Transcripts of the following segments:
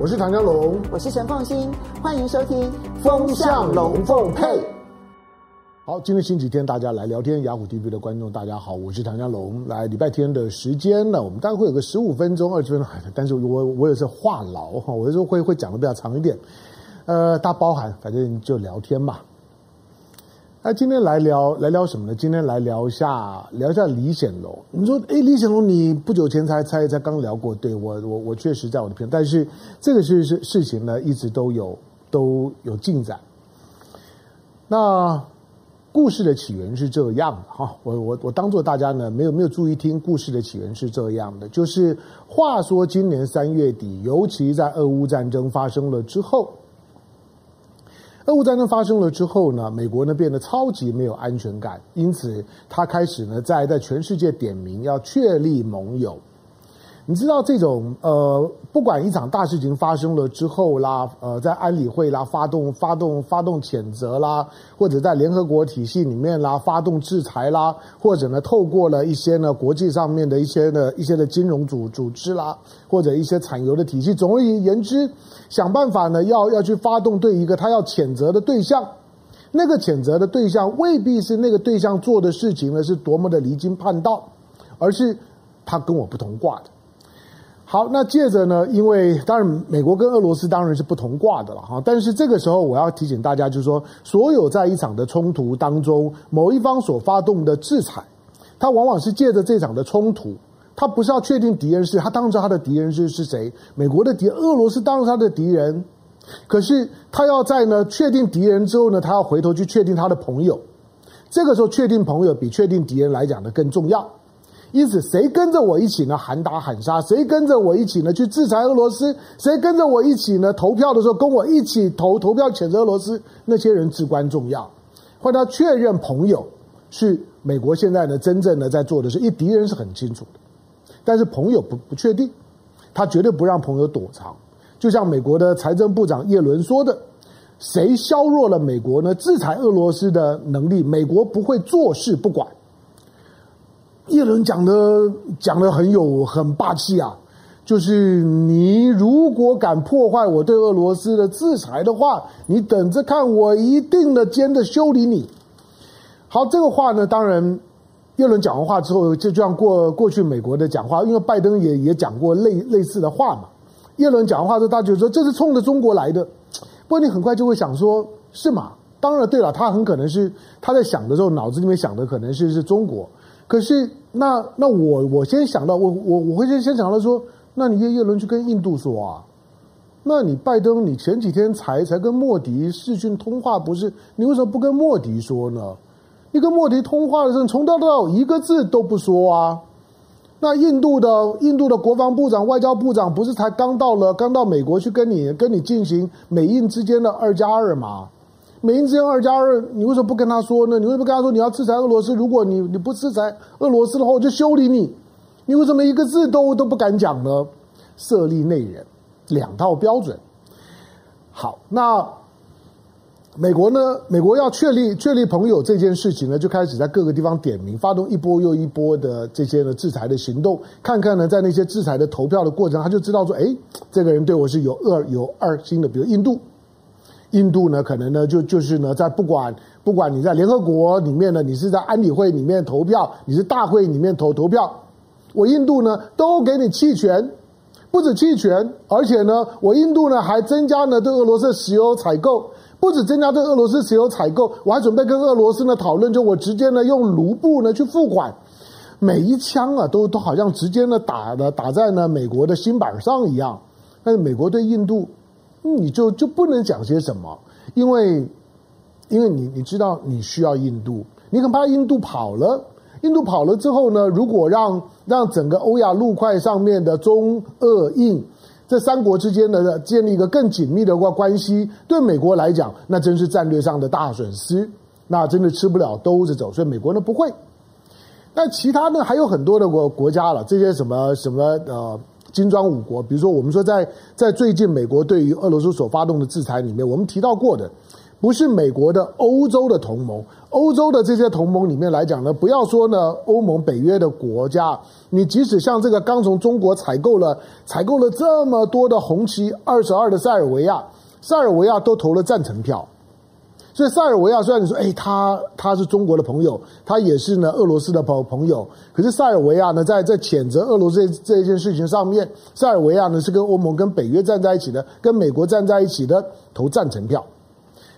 我是唐江龙，我是陈凤新，欢迎收听《风向龙凤配》。好，今天星期天，大家来聊天。雅虎 TV 的观众，大家好，我是唐家龙。来礼拜天的时间呢，我们大概会有个十五分钟、二十分钟，但是我我也是话痨哈，我有时候会会讲的比较长一点。呃，大家包涵，反正就聊天嘛。那今天来聊来聊什么呢？今天来聊一下聊一下李显龙。你说，哎，李显龙，你不久前才才才刚聊过，对我我我确实在我的片，但是这个事事事情呢，一直都有都有进展。那故事的起源是这样的哈，我我我当做大家呢没有没有注意听，故事的起源是这样的，就是话说今年三月底，尤其在俄乌战争发生了之后。俄乌战争发生了之后呢，美国呢变得超级没有安全感，因此他开始呢在在全世界点名要确立盟友。你知道这种呃，不管一场大事情发生了之后啦，呃，在安理会啦发动发动发动谴责啦，或者在联合国体系里面啦发动制裁啦，或者呢透过了一些呢国际上面的一些的一些的金融组组织啦，或者一些产油的体系，总而言之，想办法呢要要去发动对一个他要谴责的对象，那个谴责的对象未必是那个对象做的事情呢是多么的离经叛道，而是他跟我不同挂的。好，那接着呢？因为当然，美国跟俄罗斯当然是不同挂的了哈。但是这个时候，我要提醒大家，就是说，所有在一场的冲突当中，某一方所发动的制裁，他往往是借着这场的冲突，他不是要确定敌人是，他当然知道他的敌人是是谁。美国的敌，俄罗斯当然是他的敌人，可是他要在呢确定敌人之后呢，他要回头去确定他的朋友。这个时候，确定朋友比确定敌人来讲的更重要。因此，谁跟着我一起呢？喊打喊杀？谁跟着我一起呢？去制裁俄罗斯？谁跟着我一起呢？投票的时候跟我一起投投票谴责俄罗斯？那些人至关重要。换他确认朋友是美国现在呢真正的在做的事，一敌人是很清楚的，但是朋友不不确定，他绝对不让朋友躲藏。就像美国的财政部长叶伦说的：“谁削弱了美国呢？制裁俄罗斯的能力，美国不会坐视不管。”叶伦讲的讲的很有很霸气啊，就是你如果敢破坏我对俄罗斯的制裁的话，你等着看，我一定的监的修理你。好，这个话呢，当然叶伦讲完话之后，就就像过过去美国的讲话，因为拜登也也讲过类类似的话嘛。叶伦讲完话之后，他就说这是冲着中国来的。不过你很快就会想说，是吗？当然对了，他很可能是他在想的时候，脑子里面想的可能是是中国。可是，那那我我先想到，我我我会先先想到说，那你叶叶伦去跟印度说啊，那你拜登，你前几天才才跟莫迪视讯通话，不是？你为什么不跟莫迪说呢？你跟莫迪通话的时候，从头到尾一个字都不说啊。那印度的印度的国防部长、外交部长，不是才刚到了，刚到美国去跟你跟你进行美印之间的二加二吗？美英之间二加二，你为什么不跟他说呢？你为什么不跟他说你要制裁俄罗斯？如果你你不制裁俄罗斯的话，我就修理你。你为什么一个字都都不敢讲呢？设立内人，两套标准。好，那美国呢？美国要确立确立朋友这件事情呢，就开始在各个地方点名，发动一波又一波的这些的制裁的行动。看看呢，在那些制裁的投票的过程，他就知道说，哎，这个人对我是有二有二心的，比如印度。印度呢，可能呢，就就是呢，在不管不管你在联合国里面呢，你是在安理会里面投票，你是大会里面投投票，我印度呢都给你弃权，不止弃权，而且呢，我印度呢还增加了对俄罗斯石油采购，不止增加对俄罗斯石油采购，我还准备跟俄罗斯呢讨论，就我直接呢用卢布呢去付款，每一枪啊都都好像直接呢打的打在呢美国的心板上一样，但是美国对印度。你就就不能讲些什么，因为，因为你你知道你需要印度，你很怕印度跑了，印度跑了之后呢，如果让让整个欧亚陆块上面的中俄印这三国之间的建立一个更紧密的关关系，对美国来讲，那真是战略上的大损失，那真的吃不了兜着走，所以美国呢不会。但其他呢还有很多的国国家了，这些什么什么呃。金砖五国，比如说我们说在在最近美国对于俄罗斯所发动的制裁里面，我们提到过的，不是美国的欧洲的同盟。欧洲的这些同盟里面来讲呢，不要说呢欧盟、北约的国家，你即使像这个刚从中国采购了采购了这么多的红旗二十二的塞尔维亚，塞尔维亚都投了赞成票。所以塞尔维亚虽然你说，哎，他他是中国的朋友，他也是呢俄罗斯的朋朋友，可是塞尔维亚呢，在在谴责俄罗斯这这件事情上面，塞尔维亚呢是跟欧盟、跟北约站在一起的，跟美国站在一起的，投赞成票。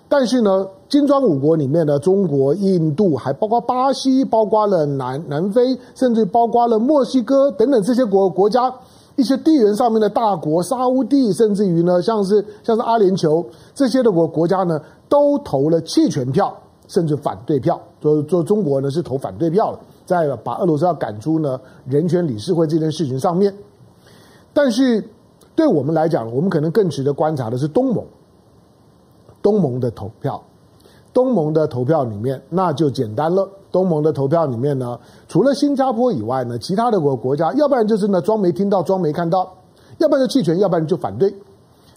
但是呢，金砖五国里面呢，中国、印度，还包括巴西，包括了南南非，甚至包括了墨西哥等等这些国国家。一些地缘上面的大国，沙乌地，甚至于呢，像是像是阿联酋这些的国国家呢，都投了弃权票，甚至反对票。做做中国呢是投反对票了，在把俄罗斯要赶出呢人权理事会这件事情上面。但是对我们来讲，我们可能更值得观察的是东盟，东盟的投票，东盟的投票里面那就简单了。东盟的投票里面呢，除了新加坡以外呢，其他的国国家，要不然就是呢装没听到，装没看到，要不然就弃权，要不然就反对。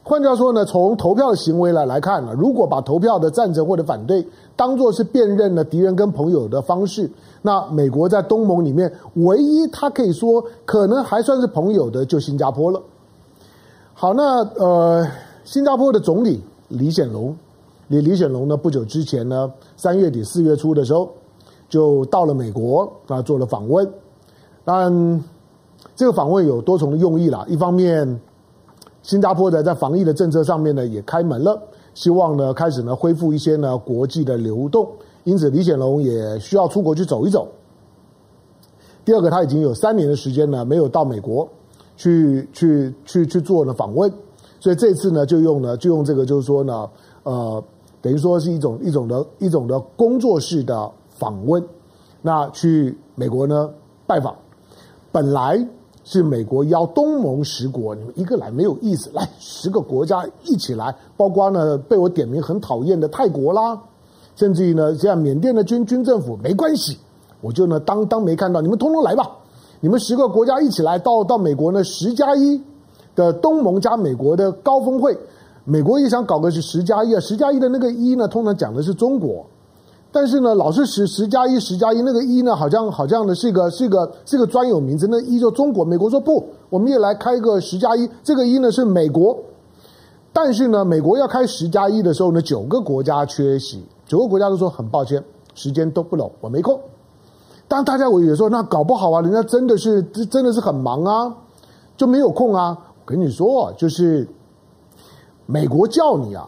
换句话说呢，从投票的行为来来看呢，如果把投票的赞成或者反对当做是辨认了敌人跟朋友的方式，那美国在东盟里面唯一他可以说可能还算是朋友的，就新加坡了。好，那呃，新加坡的总理李显龙，李李显龙呢，不久之前呢，三月底四月初的时候。就到了美国啊，做了访问。但，这个访问有多重的用意啦。一方面，新加坡的在防疫的政策上面呢也开门了，希望呢开始呢恢复一些呢国际的流动。因此，李显龙也需要出国去走一走。第二个，他已经有三年的时间呢没有到美国去去去去做呢访问，所以这次呢就用呢就用这个就是说呢呃等于说是一种一种的一种的工作式的。访问，那去美国呢拜访，本来是美国邀东盟十国，你们一个来没有意思，来十个国家一起来，包括呢被我点名很讨厌的泰国啦，甚至于呢像缅甸的军军政府没关系，我就呢当当没看到，你们通通来吧，你们十个国家一起来到到美国呢十加一的东盟加美国的高峰会，美国也想搞个是十加一啊，十加一的那个一呢，通常讲的是中国。但是呢，老是十十加一十加一，那个一呢，好像好像呢是一个是一个是一个专有名词。那一就中国，美国说不，我们也来开一个十加一。这个一呢是美国，但是呢，美国要开十加一的时候呢，九个国家缺席，九个国家都说很抱歉，时间都不拢，我没空。当大家我也说，那搞不好啊，人家真的是真的是很忙啊，就没有空啊。我跟你说，就是美国叫你啊，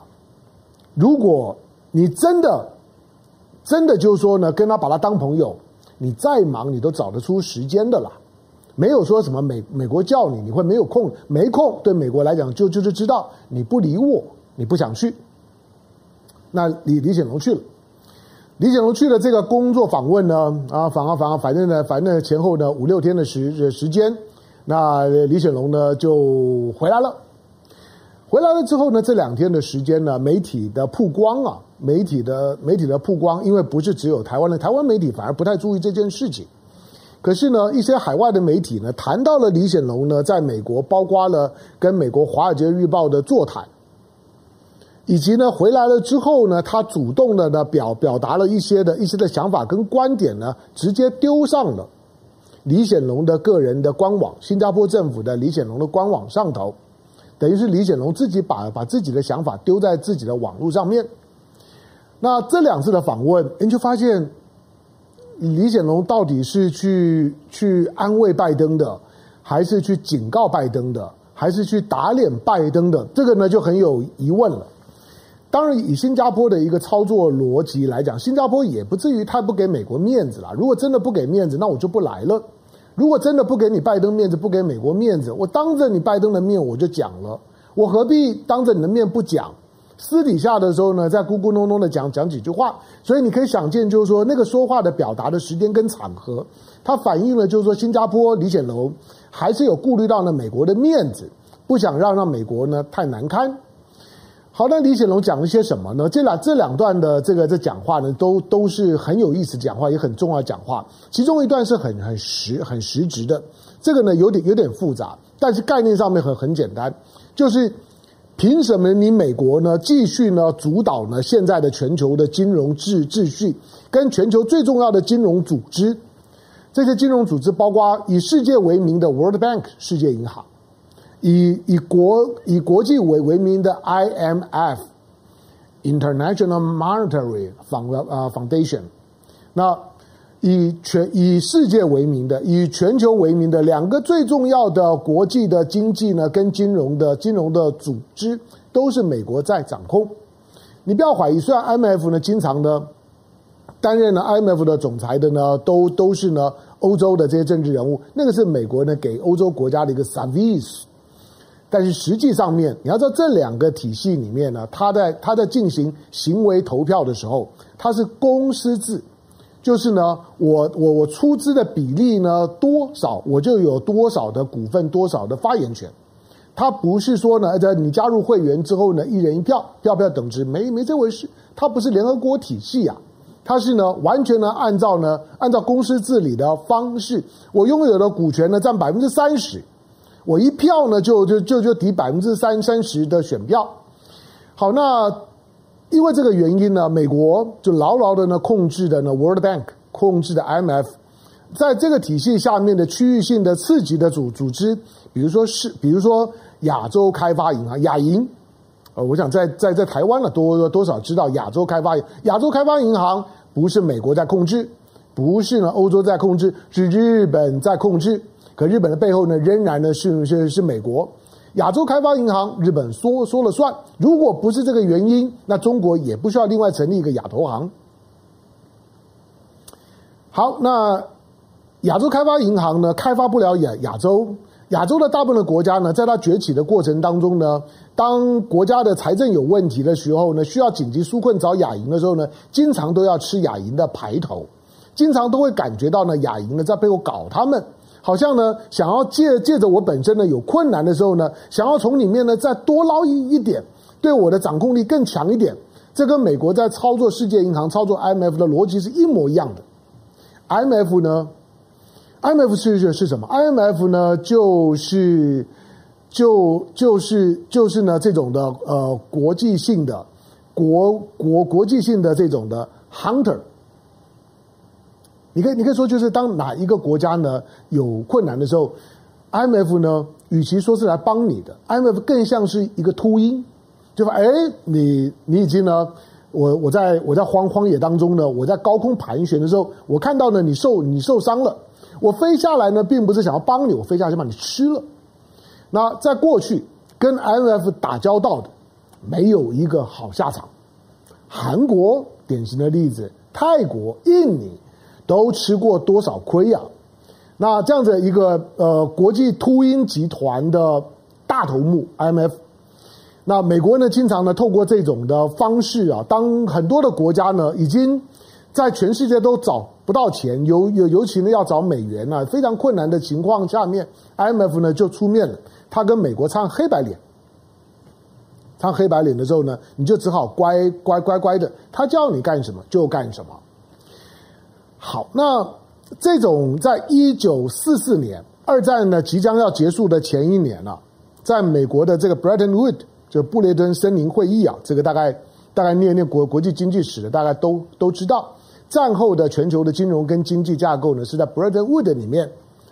如果你真的。真的就是说呢，跟他把他当朋友，你再忙你都找得出时间的啦，没有说什么美美国叫你你会没有空，没空对美国来讲就就是知道你不理我，你不想去。那李李显龙去了，李显龙去了这个工作访问呢啊，访啊访啊，反正呢反正前后呢五六天的时时间，那李显龙呢就回来了。回来了之后呢，这两天的时间呢，媒体的曝光啊。媒体的媒体的曝光，因为不是只有台湾的，台湾媒体反而不太注意这件事情。可是呢，一些海外的媒体呢，谈到了李显龙呢，在美国包括了跟美国《华尔街日报》的座谈，以及呢回来了之后呢，他主动的呢表表达了一些的一些的想法跟观点呢，直接丢上了李显龙的个人的官网，新加坡政府的李显龙的官网上头，等于是李显龙自己把把自己的想法丢在自己的网络上面。那这两次的访问，你就发现李显龙到底是去去安慰拜登的，还是去警告拜登的，还是去打脸拜登的？这个呢就很有疑问了。当然，以新加坡的一个操作逻辑来讲，新加坡也不至于太不给美国面子了。如果真的不给面子，那我就不来了。如果真的不给你拜登面子，不给美国面子，我当着你拜登的面我就讲了，我何必当着你的面不讲？私底下的时候呢，在咕咕哝哝的讲讲几句话，所以你可以想见，就是说那个说话的表达的时间跟场合，它反映了就是说新加坡李显龙还是有顾虑到呢美国的面子，不想让让美国呢太难堪。好，那李显龙讲了些什么呢？这两这两段的这个这讲话呢，都都是很有意思讲话，也很重要讲话。其中一段是很很实很实质的，这个呢有点有点复杂，但是概念上面很很简单，就是。凭什么你美国呢继续呢主导呢现在的全球的金融秩秩序，跟全球最重要的金融组织，这些金融组织包括以世界为名的 World Bank 世界银行，以以国以国际为为名的 IMF International Monetary Foundation，那。以全以世界为名的，以全球为名的两个最重要的国际的经济呢，跟金融的金融的组织，都是美国在掌控。你不要怀疑，虽然 IMF 呢经常呢担任了 IMF 的总裁的呢，都都是呢欧洲的这些政治人物，那个是美国呢给欧洲国家的一个 service。但是实际上面，你要知道这两个体系里面呢，他在他在进行行为投票的时候，他是公司制。就是呢，我我我出资的比例呢多少，我就有多少的股份，多少的发言权。他不是说呢，在你加入会员之后呢，一人一票，票票等值，没没这回事。它不是联合国体系啊，它是呢完全呢按照呢按照公司治理的方式，我拥有的股权呢占百分之三十，我一票呢就就就就抵百分之三三十的选票。好，那。因为这个原因呢，美国就牢牢的呢控制的呢 World Bank，控制的 MF，在这个体系下面的区域性的次级的组组织，比如说是，比如说亚洲开发银行亚银，呃，我想在在在台湾呢多多少知道亚洲开发亚洲开发银行不是美国在控制，不是呢欧洲在控制，是日本在控制，可日本的背后呢仍然呢是是是美国。亚洲开发银行，日本说说了算。如果不是这个原因，那中国也不需要另外成立一个亚投行。好，那亚洲开发银行呢，开发不了亚亚洲。亚洲的大部分的国家呢，在它崛起的过程当中呢，当国家的财政有问题的时候呢，需要紧急纾困找亚银的时候呢，经常都要吃亚银的排头，经常都会感觉到呢，亚银呢在背后搞他们。好像呢，想要借借着我本身呢有困难的时候呢，想要从里面呢再多捞一一点，对我的掌控力更强一点。这跟美国在操作世界银行、操作 IMF 的逻辑是一模一样的。IMF 呢，IMF 是是是什么？IMF 呢就是就就是就是呢这种的呃国际性的国国国际性的这种的 hunter。你可以，你可以说，就是当哪一个国家呢有困难的时候，IMF 呢，与其说是来帮你的，IMF 更像是一个秃鹰，就说，哎，你你已经呢，我我在我在荒荒野当中呢，我在高空盘旋的时候，我看到呢你受你受伤了，我飞下来呢，并不是想要帮你，我飞下来就把你吃了。那在过去跟 IMF 打交道的，没有一个好下场。韩国典型的例子，泰国、印尼。都吃过多少亏呀？那这样子一个呃国际秃鹰集团的大头目 IMF，那美国呢经常呢透过这种的方式啊，当很多的国家呢已经在全世界都找不到钱，尤尤尤其呢要找美元啊，非常困难的情况下面，IMF 呢就出面了，他跟美国唱黑白脸，唱黑白脸的时候呢，你就只好乖乖乖乖的，他叫你干什么就干什么。好，那这种在一九四四年二战呢即将要结束的前一年啊，在美国的这个 Bretton Woods 就布雷顿森林会议啊，这个大概大概念念国国际经济史的大概都都知道，战后的全球的金融跟经济架构呢是在 Bretton Wood 里面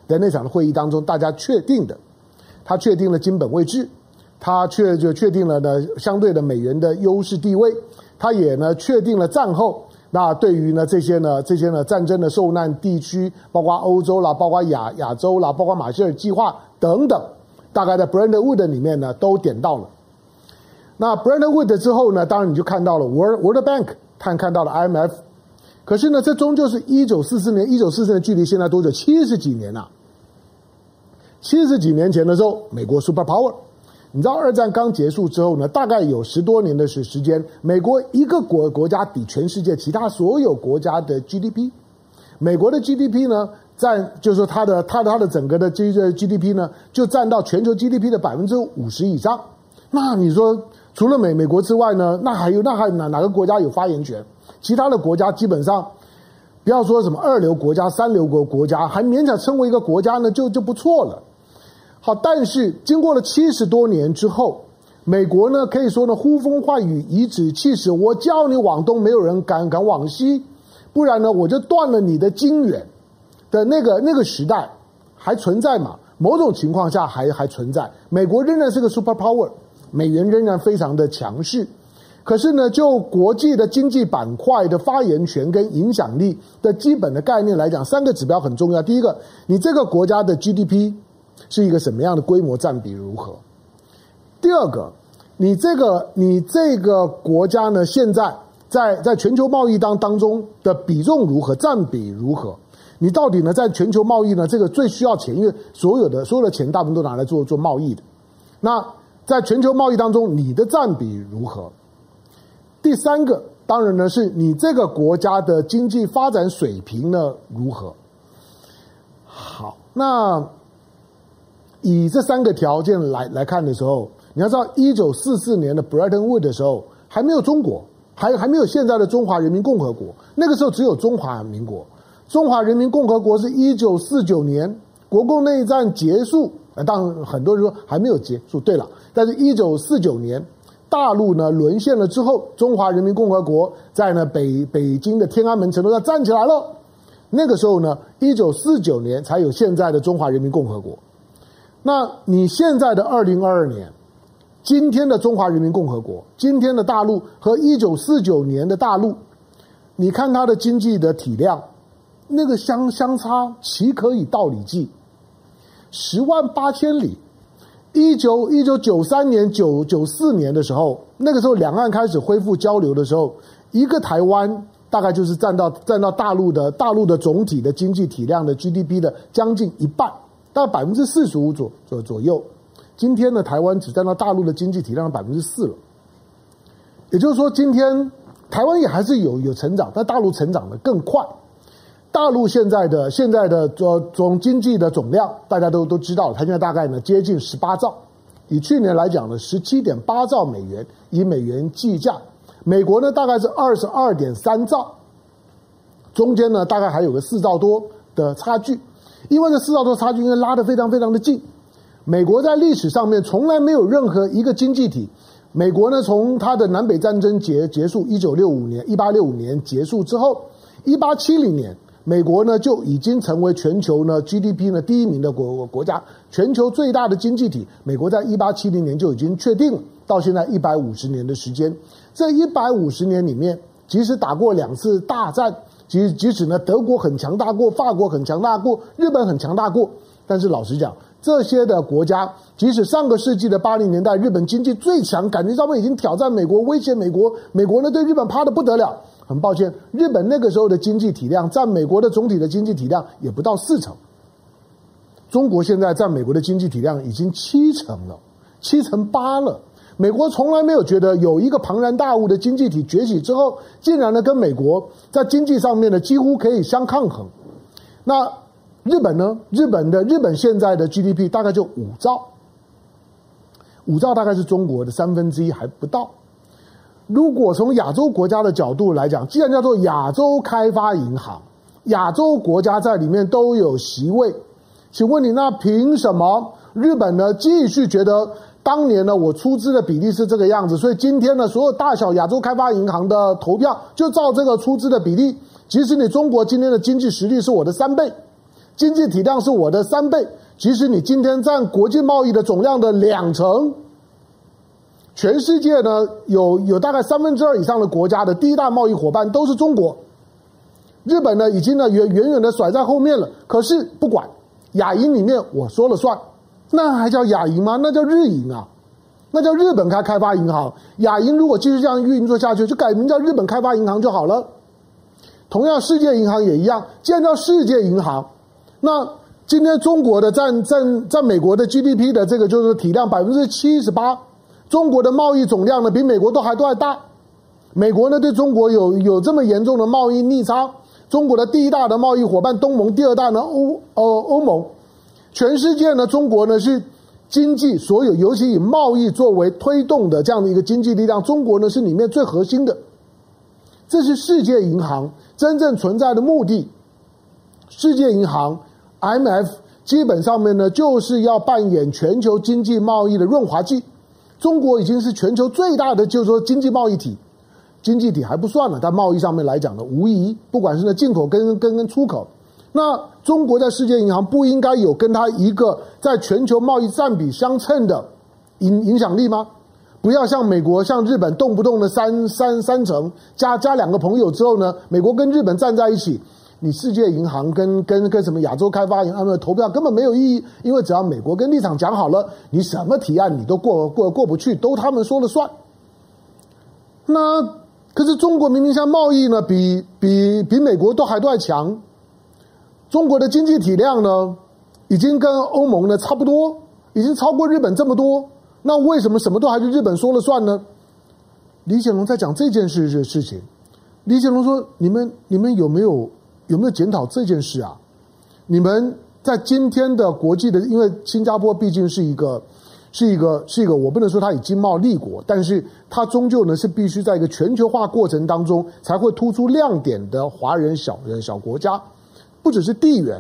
的那场的会议当中大家确定的，他确定了金本位制，他确就确定了呢相对的美元的优势地位，他也呢确定了战后。那对于呢这些呢这些呢战争的受难地区，包括欧洲啦，包括亚亚洲啦，包括马歇尔计划等等，大概在 Brandwood 里面呢都点到了。那 Brandwood 之后呢，当然你就看到了 World World Bank，看看到了 IMF。可是呢，这终究是一九四四年，一九四四年距离现在多久？七十几年了。七十几年前的时候，美国 Super Power。你知道二战刚结束之后呢，大概有十多年的时时间，美国一个国国家比全世界其他所有国家的 GDP，美国的 GDP 呢占，就是说它的它的它的整个的这个 GDP 呢，就占到全球 GDP 的百分之五十以上。那你说除了美美国之外呢，那还有那还哪哪个国家有发言权？其他的国家基本上，不要说什么二流国家、三流国国家，还勉强称为一个国家呢，就就不错了。好，但是经过了七十多年之后，美国呢可以说呢呼风唤雨，颐指气使，我叫你往东，没有人敢敢往西，不然呢我就断了你的金援的那个那个时代还存在吗？某种情况下还还存在，美国仍然是个 super power，美元仍然非常的强势。可是呢，就国际的经济板块的发言权跟影响力的基本的概念来讲，三个指标很重要。第一个，你这个国家的 GDP 是一个什么样的规模占比如何？第二个，你这个你这个国家呢，现在在在全球贸易当当中的比重如何，占比如何？你到底呢，在全球贸易呢，这个最需要钱，因为所有的所有的钱大部分都拿来做做贸易的。那在全球贸易当中，你的占比如何？第三个，当然呢，是你这个国家的经济发展水平呢如何？好，那以这三个条件来来看的时候，你要知道，一九四四年的 Bretton wood 的时候，还没有中国，还还没有现在的中华人民共和国，那个时候只有中华民国。中华人民共和国是一九四九年国共内战结束，呃，当然很多人说还没有结束。对了，但是一九四九年大陆呢沦陷了之后，中华人民共和国在呢北北京的天安门城楼上站起来了。那个时候呢，一九四九年才有现在的中华人民共和国。那你现在的二零二二年，今天的中华人民共和国，今天的大陆和一九四九年的大陆，你看它的经济的体量。那个相相差岂可以道理计？十万八千里。一九一九九三年九九四年的时候，那个时候两岸开始恢复交流的时候，一个台湾大概就是占到占到大陆的大陆的总体的经济体量的 GDP 的将近一半，大概百分之四十五左左左右。今天的台湾只占到大陆的经济体量的百分之四了。也就是说，今天台湾也还是有有成长，但大陆成长的更快。大陆现在的现在的总总经济的总量，大家都都知道，它现在大概呢接近十八兆，以去年来讲呢，十七点八兆美元，以美元计价。美国呢大概是二十二点三兆，中间呢大概还有个四兆多的差距，因为这四兆多差距应该拉得非常非常的近。美国在历史上面从来没有任何一个经济体，美国呢从它的南北战争结结束一九六五年一八六五年结束之后，一八七零年。美国呢就已经成为全球呢 GDP 呢第一名的国国家，全球最大的经济体。美国在一八七零年就已经确定了，到现在一百五十年的时间，这一百五十年里面，即使打过两次大战，即即使呢德国很强大过，法国很强大过，日本很强大过，但是老实讲，这些的国家，即使上个世纪的八零年代，日本经济最强，感觉上面已经挑战美国，威胁美国，美国呢对日本怕得不得了。很抱歉，日本那个时候的经济体量占美国的总体的经济体量也不到四成。中国现在占美国的经济体量已经七成了，七成八了。美国从来没有觉得有一个庞然大物的经济体崛起之后，竟然呢跟美国在经济上面呢几乎可以相抗衡。那日本呢？日本的日本现在的 GDP 大概就五兆，五兆大概是中国的三分之一还不到。如果从亚洲国家的角度来讲，既然叫做亚洲开发银行，亚洲国家在里面都有席位，请问你那凭什么日本呢继续觉得当年呢我出资的比例是这个样子，所以今天呢所有大小亚洲开发银行的投票就照这个出资的比例，即使你中国今天的经济实力是我的三倍，经济体量是我的三倍，即使你今天占国际贸易的总量的两成。全世界呢，有有大概三分之二以上的国家的第一大贸易伙伴都是中国，日本呢已经呢远远远的甩在后面了。可是不管亚银里面我说了算，那还叫亚银吗？那叫日银啊，那叫日本开开发银行。亚银如果继续这样运作下去，就改名叫日本开发银行就好了。同样，世界银行也一样，建造世界银行，那今天中国的占占占美国的 GDP 的这个就是体量百分之七十八。中国的贸易总量呢，比美国都还都还大。美国呢，对中国有有这么严重的贸易逆差。中国的第一大的贸易伙伴东盟，第二大呢欧呃欧盟。全世界呢，中国呢是经济所有，尤其以贸易作为推动的这样的一个经济力量。中国呢是里面最核心的。这是世界银行真正存在的目的。世界银行 MF 基本上面呢就是要扮演全球经济贸易的润滑剂。中国已经是全球最大的，就是说经济贸易体，经济体还不算了，但贸易上面来讲呢，无疑不管是呢进口跟跟跟出口，那中国在世界银行不应该有跟它一个在全球贸易占比相称的影影响力吗？不要像美国、像日本动不动的三三三成，加加两个朋友之后呢，美国跟日本站在一起。你世界银行跟跟跟什么亚洲开发银行的投票根本没有意义，因为只要美国跟立场讲好了，你什么提案你都过过过不去，都他们说了算。那可是中国明明像贸易呢，比比比美国都还都还强，中国的经济体量呢，已经跟欧盟呢差不多，已经超过日本这么多，那为什么什么都还是日本说了算呢？李显龙在讲这件事的事情，李显龙说：“你们你们有没有？”有没有检讨这件事啊？你们在今天的国际的，因为新加坡毕竟是一个，是一个，是一个，我不能说它以经贸立国，但是它终究呢是必须在一个全球化过程当中才会突出亮点的华人小人小国家，不只是地缘，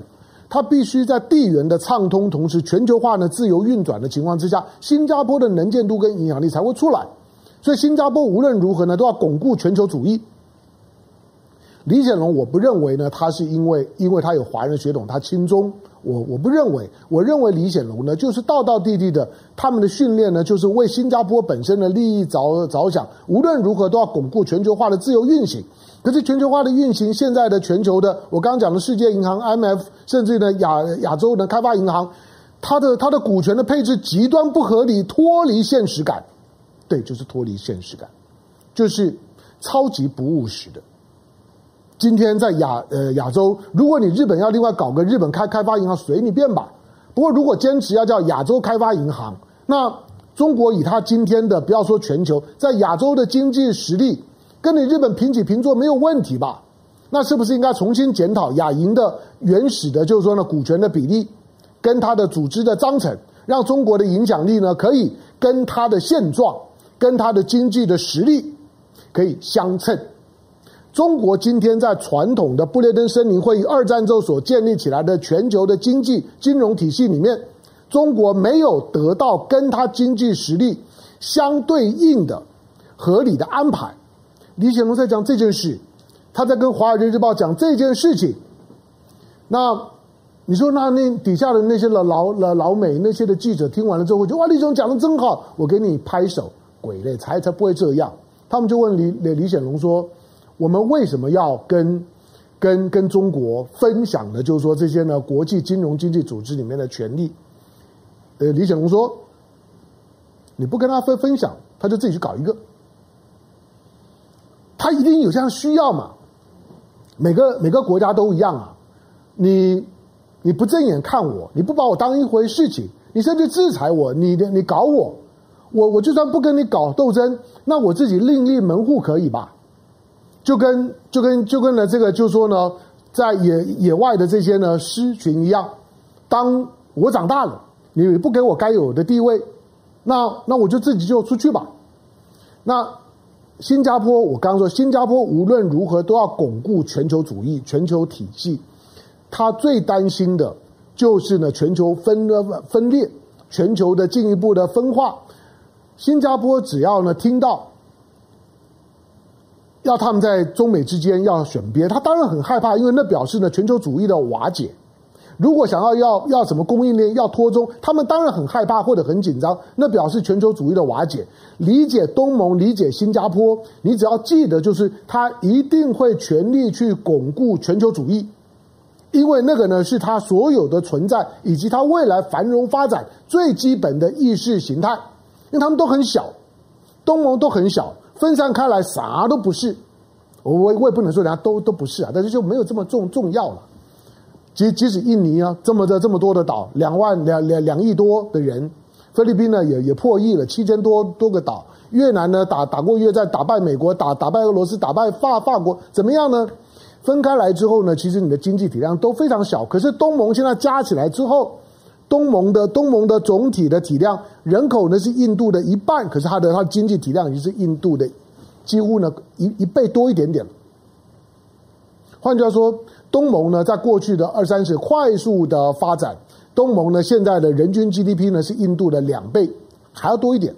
它必须在地缘的畅通，同时全球化呢自由运转的情况之下，新加坡的能见度跟影响力才会出来。所以新加坡无论如何呢，都要巩固全球主义。李显龙，我不认为呢，他是因为因为他有华人血统，他亲中。我我不认为，我认为李显龙呢，就是道道地地的，他们的训练呢，就是为新加坡本身的利益着着想。无论如何，都要巩固全球化的自由运行。可是全球化的运行，现在的全球的，我刚刚讲的世界银行、IMF，甚至呢亚亚洲的开发银行，它的它的股权的配置极端不合理，脱离现实感。对，就是脱离现实感，就是超级不务实的。今天在亚呃亚洲，如果你日本要另外搞个日本开开发银行，随你便吧。不过如果坚持要叫亚洲开发银行，那中国以它今天的不要说全球，在亚洲的经济实力，跟你日本平起平坐没有问题吧？那是不是应该重新检讨亚银的原始的，就是说呢股权的比例，跟它的组织的章程，让中国的影响力呢可以跟它的现状，跟它的经济的实力可以相称。中国今天在传统的布列登森林会议二战之后所建立起来的全球的经济金融体系里面，中国没有得到跟它经济实力相对应的合理的安排。李显龙在讲这件事，他在跟《华尔街日报》讲这件事情。那你说，那那底下的那些老老老老美那些的记者听完了之后，就哇，李总讲的真好，我给你拍手，鬼嘞，才才不会这样。他们就问李李李显龙说。我们为什么要跟跟跟中国分享的，就是说这些呢国际金融经济组织里面的权利？呃，李显龙说，你不跟他分分享，他就自己去搞一个，他一定有这样需要嘛？每个每个国家都一样啊，你你不正眼看我，你不把我当一回事情，你甚至制裁我，你的你搞我，我我就算不跟你搞斗争，那我自己另立门户可以吧？就跟就跟就跟呢这个就说呢，在野野外的这些呢狮群一样，当我长大了，你不给我该有的地位，那那我就自己就出去吧。那新加坡，我刚刚说新加坡无论如何都要巩固全球主义、全球体系，他最担心的就是呢全球分分裂、全球的进一步的分化。新加坡只要呢听到。要他们在中美之间要选边，他当然很害怕，因为那表示呢全球主义的瓦解。如果想要要要什么供应链要脱中，他们当然很害怕或者很紧张，那表示全球主义的瓦解。理解东盟，理解新加坡，你只要记得，就是他一定会全力去巩固全球主义，因为那个呢是他所有的存在以及他未来繁荣发展最基本的意识形态。因为他们都很小，东盟都很小。分散开来，啥都不是。我我也不能说人家都都不是啊，但是就没有这么重重要了。即即使印尼啊，这么的这么多的岛，两万两两两亿多的人，菲律宾呢也也破亿了，七千多多个岛。越南呢打打过越战，打败美国，打打败俄罗斯，打败法法国，怎么样呢？分开来之后呢，其实你的经济体量都非常小。可是东盟现在加起来之后。东盟的东盟的总体的体量，人口呢是印度的一半，可是它的它的经济体量已经是印度的几乎呢一一倍多一点点。换句话说，东盟呢在过去的二三十快速的发展，东盟呢现在的人均 GDP 呢是印度的两倍还要多一点。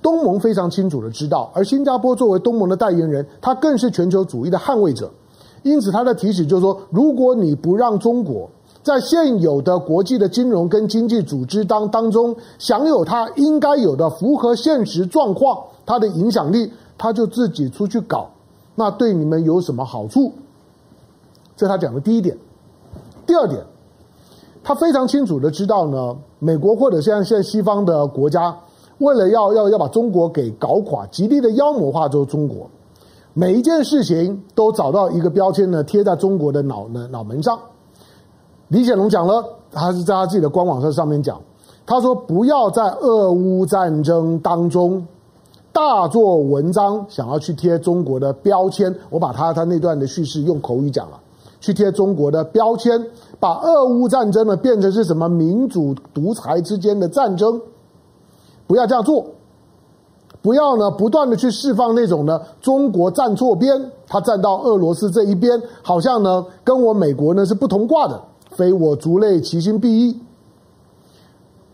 东盟非常清楚的知道，而新加坡作为东盟的代言人，他更是全球主义的捍卫者。因此，他的提醒就是说，如果你不让中国在现有的国际的金融跟经济组织当当中享有他应该有的符合现实状况，他的影响力，他就自己出去搞，那对你们有什么好处？这是他讲的第一点。第二点，他非常清楚的知道呢，美国或者现在现在西方的国家，为了要要要把中国给搞垮，极力的妖魔化之后中国。每一件事情都找到一个标签呢，贴在中国的脑呢脑门上。李显龙讲了，他是在他自己的官网上上面讲，他说不要在俄乌战争当中大做文章，想要去贴中国的标签。我把他他那段的叙事用口语讲了，去贴中国的标签，把俄乌战争呢变成是什么民主独裁之间的战争，不要这样做。不要呢，不断的去释放那种呢，中国站错边，他站到俄罗斯这一边，好像呢，跟我美国呢是不同挂的，非我族类，其心必异。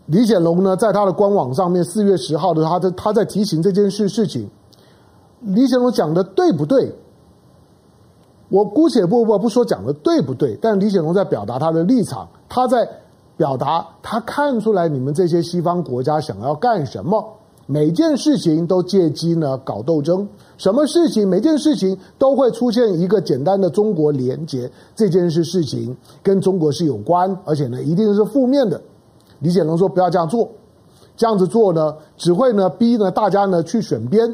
李显龙呢，在他的官网上面，四月十号的，他在他在提醒这件事事情。李显龙讲的对不对？我姑且不不不说讲的对不对，但李显龙在表达他的立场，他在表达他看出来你们这些西方国家想要干什么。每件事情都借机呢搞斗争，什么事情每件事情都会出现一个简单的中国连结，这件事事情跟中国是有关，而且呢一定是负面的。李显龙说不要这样做，这样子做呢只会呢逼呢大家呢去选边。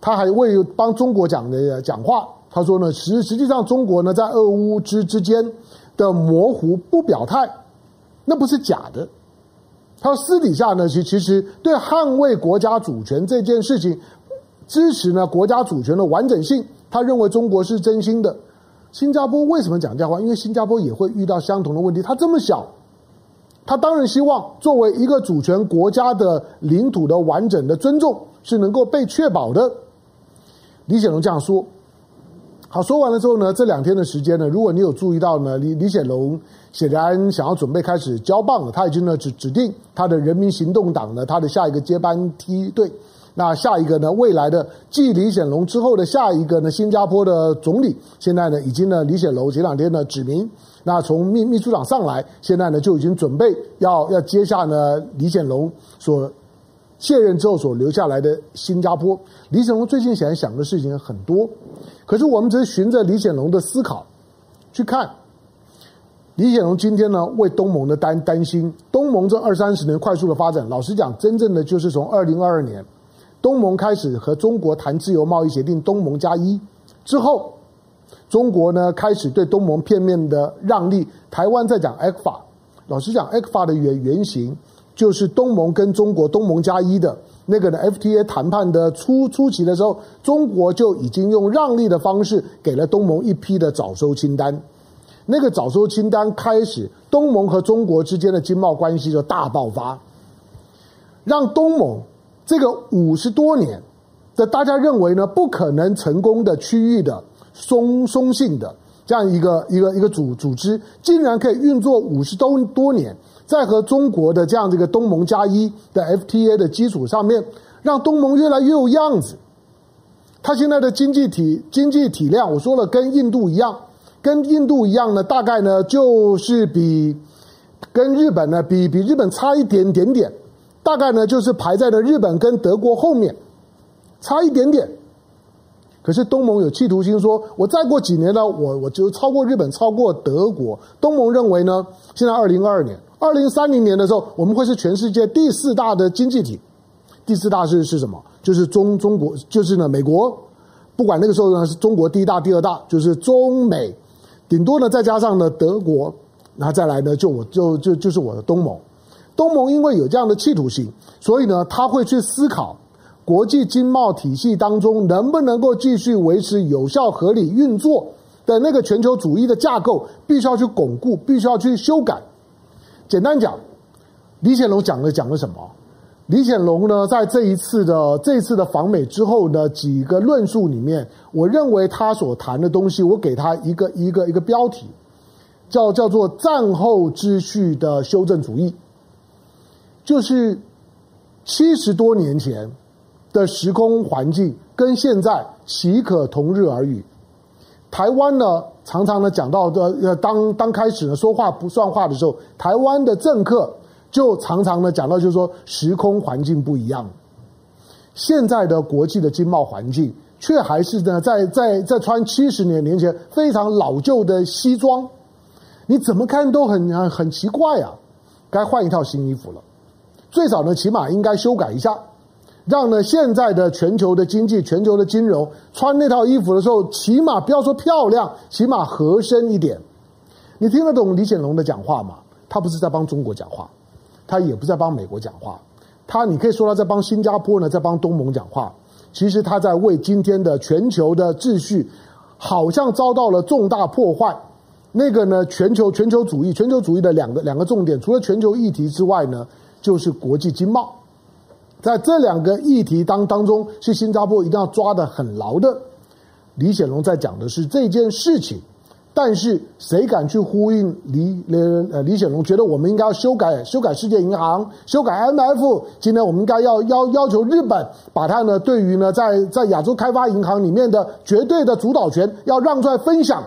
他还为帮中国讲的讲话，他说呢实实际上中国呢在俄乌之之间的模糊不表态，那不是假的。他私底下呢，其其实对捍卫国家主权这件事情，支持呢国家主权的完整性，他认为中国是真心的。新加坡为什么讲这话？因为新加坡也会遇到相同的问题。它这么小，他当然希望作为一个主权国家的领土的完整的尊重是能够被确保的。李显龙这样说。好，说完了之后呢，这两天的时间呢，如果你有注意到呢，李李显龙显然想要准备开始交棒了，他已经呢指指定他的人民行动党呢，他的下一个接班梯队，那下一个呢，未来的继李显龙之后的下一个呢，新加坡的总理，现在呢已经呢李显龙前两天呢指明，那从秘秘书长上来，现在呢就已经准备要要接下呢李显龙所卸任之后所留下来的新加坡。李显龙最近想想的事情很多。可是我们只是循着李显龙的思考去看，李显龙今天呢为东盟的担担心，东盟这二三十年快速的发展，老实讲，真正的就是从二零二二年东盟开始和中国谈自由贸易协定，东盟加一之后，中国呢开始对东盟片面的让利，台湾在讲 ECFA，老实讲 ECFA 的原原型就是东盟跟中国东盟加一的。那个呢，FTA 谈判的初初期的时候，中国就已经用让利的方式给了东盟一批的早收清单。那个早收清单开始，东盟和中国之间的经贸关系就大爆发，让东盟这个五十多年的大家认为呢不可能成功的区域的松松性的这样一个一个一个组组织，竟然可以运作五十多多年。在和中国的这样这个东盟加一的 FTA 的基础上面，让东盟越来越有样子。它现在的经济体经济体量，我说了跟印度一样，跟印度一样呢，大概呢就是比跟日本呢比比日本差一点点点，大概呢就是排在了日本跟德国后面，差一点点。可是东盟有企图心说，我再过几年呢，我我就超过日本，超过德国。东盟认为呢，现在二零二二年。二零三零年的时候，我们会是全世界第四大的经济体。第四大是是什么？就是中中国，就是呢美国。不管那个时候呢是中国第一大、第二大，就是中美，顶多呢再加上呢德国，然后再来呢就我就就就是我的东盟。东盟因为有这样的企图心，所以呢他会去思考国际经贸体系当中能不能够继续维持有效合理运作的那个全球主义的架构，必须要去巩固，必须要去修改。简单讲，李显龙讲了讲了什么？李显龙呢，在这一次的这次的访美之后呢，几个论述里面，我认为他所谈的东西，我给他一个一个一个标题，叫叫做战后秩序的修正主义，就是七十多年前，的时空环境跟现在岂可同日而语？台湾呢，常常呢讲到的，呃，当当开始呢说话不算话的时候，台湾的政客就常常呢讲到，就是说时空环境不一样。现在的国际的经贸环境，却还是呢在在在穿七十年年前非常老旧的西装，你怎么看都很很很奇怪啊！该换一套新衣服了，最少呢，起码应该修改一下。让呢现在的全球的经济、全球的金融穿那套衣服的时候，起码不要说漂亮，起码合身一点。你听得懂李显龙的讲话吗？他不是在帮中国讲话，他也不是在帮美国讲话，他你可以说他在帮新加坡呢，在帮东盟讲话。其实他在为今天的全球的秩序好像遭到了重大破坏。那个呢，全球全球主义，全球主义的两个两个重点，除了全球议题之外呢，就是国际经贸。在这两个议题当当中，是新加坡一定要抓得很牢的。李显龙在讲的是这件事情，但是谁敢去呼应李呃李显龙觉得我们应该要修改修改世界银行，修改 MF 今天我们应该要要要求日本把它呢对于呢在在亚洲开发银行里面的绝对的主导权要让出来分享。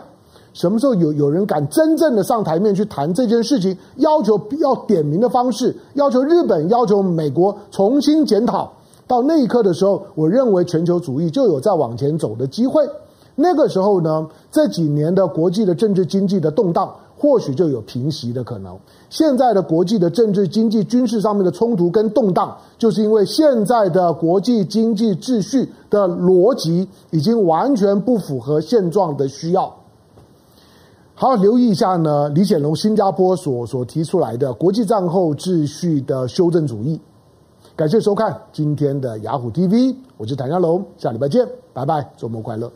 什么时候有有人敢真正的上台面去谈这件事情？要求要点名的方式，要求日本，要求美国重新检讨。到那一刻的时候，我认为全球主义就有再往前走的机会。那个时候呢，这几年的国际的政治经济的动荡，或许就有平息的可能。现在的国际的政治经济军事上面的冲突跟动荡，就是因为现在的国际经济秩序的逻辑已经完全不符合现状的需要。好，留意一下呢，李显龙新加坡所所提出来的国际战后秩序的修正主义。感谢收看今天的雅虎 TV，我是谭家龙，下礼拜见，拜拜，周末快乐。